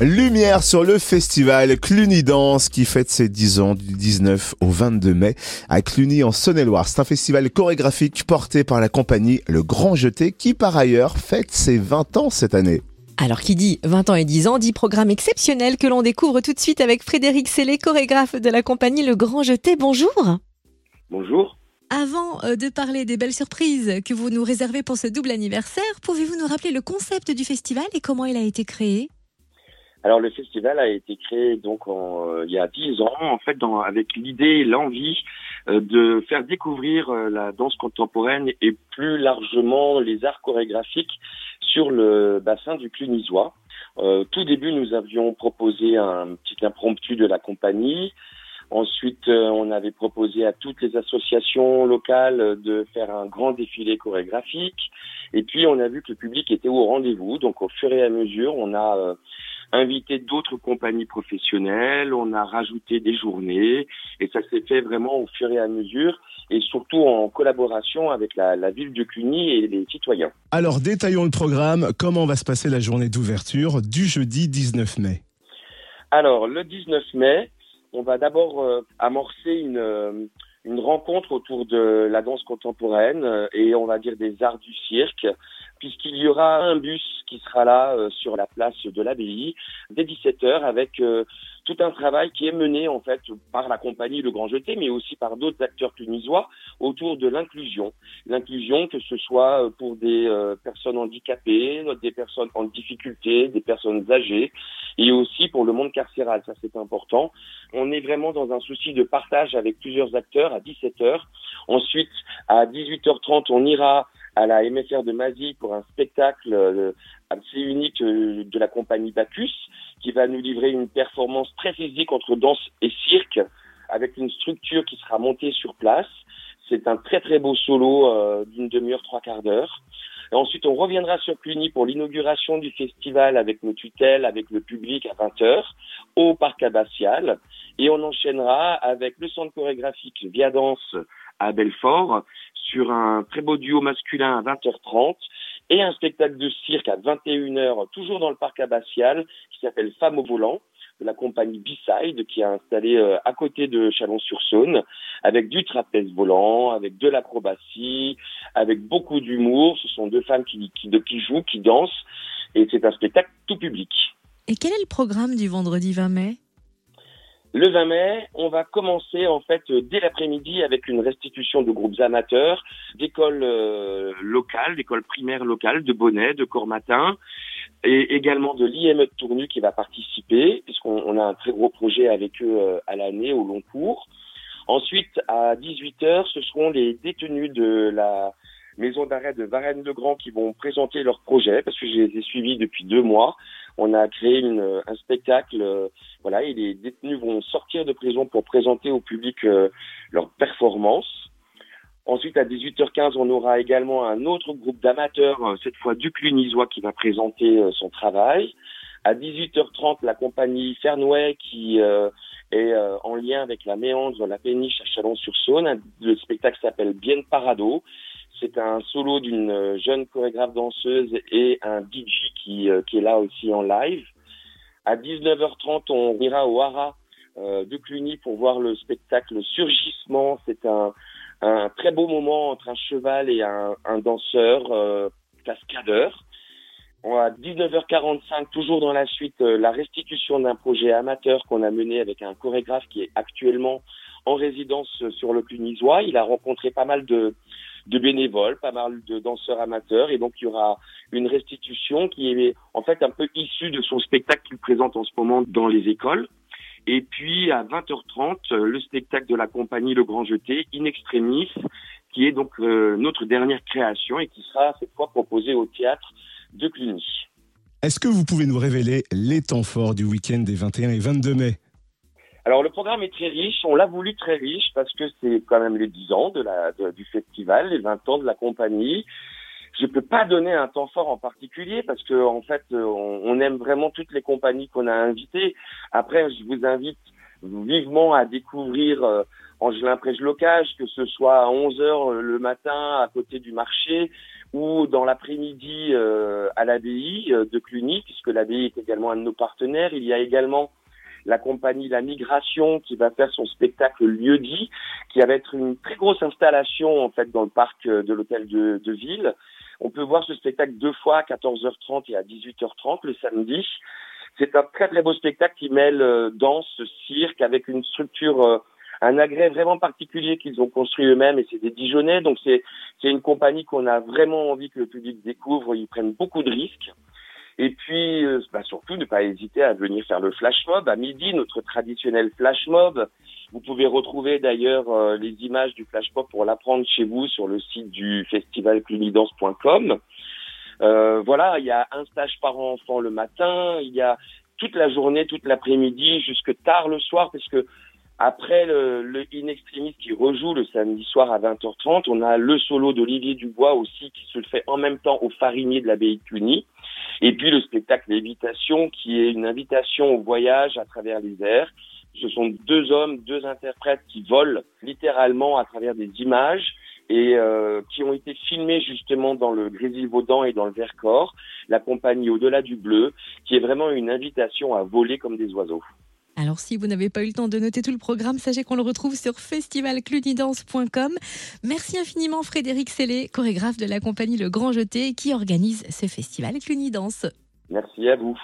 Lumière sur le festival Cluny Dance qui fête ses 10 ans du 19 au 22 mai à Cluny en Saône-et-Loire. C'est un festival chorégraphique porté par la compagnie Le Grand Jeté qui par ailleurs fête ses 20 ans cette année. Alors qui dit 20 ans et 10 ans dit programme exceptionnel que l'on découvre tout de suite avec Frédéric Sellé, chorégraphe de la compagnie Le Grand Jeté. Bonjour. Bonjour. Avant euh, de parler des belles surprises que vous nous réservez pour ce double anniversaire, pouvez-vous nous rappeler le concept du festival et comment il a été créé? Alors le festival a été créé donc en, euh, il y a dix ans en fait dans, avec l'idée et l'envie euh, de faire découvrir euh, la danse contemporaine et plus largement les arts chorégraphiques sur le bassin du Clunisois. tout début nous avions proposé un petit impromptu de la compagnie. Ensuite, on avait proposé à toutes les associations locales de faire un grand défilé chorégraphique. Et puis, on a vu que le public était au rendez-vous. Donc, au fur et à mesure, on a invité d'autres compagnies professionnelles, on a rajouté des journées et ça s'est fait vraiment au fur et à mesure et surtout en collaboration avec la, ville de Cluny et les citoyens. Alors détaillons le programme, comment va se passer la journée d'ouverture du jeudi 19 mai? Alors le 19 mai, on va d'abord euh, amorcer une, euh, une rencontre autour de la danse contemporaine euh, et on va dire des arts du cirque puisqu'il y aura un bus qui sera là euh, sur la place de l'abbaye dès 17h avec euh, tout un travail qui est mené en fait par la compagnie Le Grand Jeté, mais aussi par d'autres acteurs tunisois autour de l'inclusion. L'inclusion, que ce soit euh, pour des personnes handicapées, des personnes en difficulté, des personnes âgées, et aussi pour le monde carcéral. Ça, c'est important. On est vraiment dans un souci de partage avec plusieurs acteurs à 17h. Ensuite, à 18h30, on ira à la MFR de Mazie pour un spectacle euh, assez unique euh, de la compagnie Bacchus qui va nous livrer une performance très physique entre danse et cirque avec une structure qui sera montée sur place. C'est un très très beau solo euh, d'une demi-heure, trois quarts d'heure. Ensuite, on reviendra sur Cluny pour l'inauguration du festival avec nos tutelles, avec le public à 20h au parc abbatial. Et on enchaînera avec le centre chorégraphique Via Danse à Belfort sur un très beau duo masculin à 20h30 et un spectacle de cirque à 21h, toujours dans le parc abbatial, qui s'appelle Femmes au volant de la compagnie B-Side qui est installée euh, à côté de Chalon-sur-Saône avec du trapèze volant, avec de l'acrobatie, avec beaucoup d'humour. Ce sont deux femmes qui, qui, qui jouent, qui dansent et c'est un spectacle tout public. Et quel est le programme du vendredi 20 mai? Le 20 mai, on va commencer en fait dès l'après-midi avec une restitution de groupes amateurs, d'écoles euh, locales, d'écoles primaires locales, de Bonnet, de Cormatin, et également de l'IME de Tournu qui va participer, puisqu'on a un très gros projet avec eux euh, à l'année au long cours. Ensuite, à 18h, ce seront les détenus de la maison d'arrêt de Varennes-le-Grand qui vont présenter leur projet, parce que je les ai suivis depuis deux mois on a créé une, un spectacle, euh, voilà, et les détenus vont sortir de prison pour présenter au public euh, leur performance. Ensuite, à 18h15, on aura également un autre groupe d'amateurs, euh, cette fois du Clunisois, qui va présenter son travail. À 18h30, la compagnie Fernway, qui est en lien avec la Méandre, la péniche à Chalon-sur-Saône. Le spectacle s'appelle Bien Parado. C'est un solo d'une euh, jeune chorégraphe danseuse et un DJ qui, euh, qui est là aussi en live. À 19h30, on ira au Hara euh, de Cluny pour voir le spectacle Surgissement. C'est un, très beau moment entre un cheval et un, danseur euh, cascadeur. À 19h45, toujours dans la suite, la restitution d'un projet amateur qu'on a mené avec un chorégraphe qui est actuellement en résidence sur le Clunisois. Il a rencontré pas mal de, de bénévoles, pas mal de danseurs amateurs, et donc il y aura une restitution qui est en fait un peu issue de son spectacle qu'il présente en ce moment dans les écoles. Et puis à 20h30, le spectacle de la compagnie Le Grand Jeté, In Extremis, qui est donc euh, notre dernière création et qui sera cette fois proposée au théâtre de Cluny. Est-ce que vous pouvez nous révéler les temps forts du week-end des 21 et 22 mai? Alors le programme est très riche, on l'a voulu très riche parce que c'est quand même les 10 ans de la, du festival, les 20 ans de la compagnie. Je peux pas donner un temps fort en particulier parce que en fait on, aime vraiment toutes les compagnies qu'on a invitées. Après je vous invite vivement à découvrir euh, Angelin Prège Locage, que ce soit à 11h le matin à côté du marché ou dans l'après-midi euh, à l'abbaye euh, de Cluny, puisque l'abbaye est également un de nos partenaires. Il y a également la compagnie La Migration qui va faire son spectacle Lieu dit, qui va être une très grosse installation en fait dans le parc euh, de l'hôtel de, ville. On peut voir ce spectacle deux fois à 14h30 et à 18h30 le samedi. C'est un très très beau spectacle qui mêle euh, danse, cirque avec une structure, euh, un agrès vraiment particulier qu'ils ont construit eux-mêmes et c'est des Dijonais. Donc c'est c'est une compagnie qu'on a vraiment envie que le public découvre. Ils prennent beaucoup de risques. Et puis, euh, bah, surtout, ne pas hésiter à venir faire le flash mob à midi, notre traditionnel flash mob. Vous pouvez retrouver d'ailleurs euh, les images du flash mob pour l'apprendre chez vous sur le site du festival clunidance.com. Euh, voilà, il y a un stage par enfant le matin, il y a toute la journée, toute l'après-midi, jusque tard le soir, parce que après le, le In qui rejoue le samedi soir à 20h30, on a le solo d'Olivier Dubois aussi qui se fait en même temps au farinier de l'abbaye de Cluny. Et puis le spectacle Lévitation qui est une invitation au voyage à travers les airs. Ce sont deux hommes, deux interprètes qui volent littéralement à travers des images et euh, qui ont été filmés justement dans le Grésil-Vaudan et dans le Vercors, la compagnie Au-delà du bleu, qui est vraiment une invitation à voler comme des oiseaux. Alors si vous n'avez pas eu le temps de noter tout le programme, sachez qu'on le retrouve sur festivalclunidance.com. Merci infiniment Frédéric Sellé, chorégraphe de la compagnie Le Grand Jeté qui organise ce festival Clunidance. Merci à vous.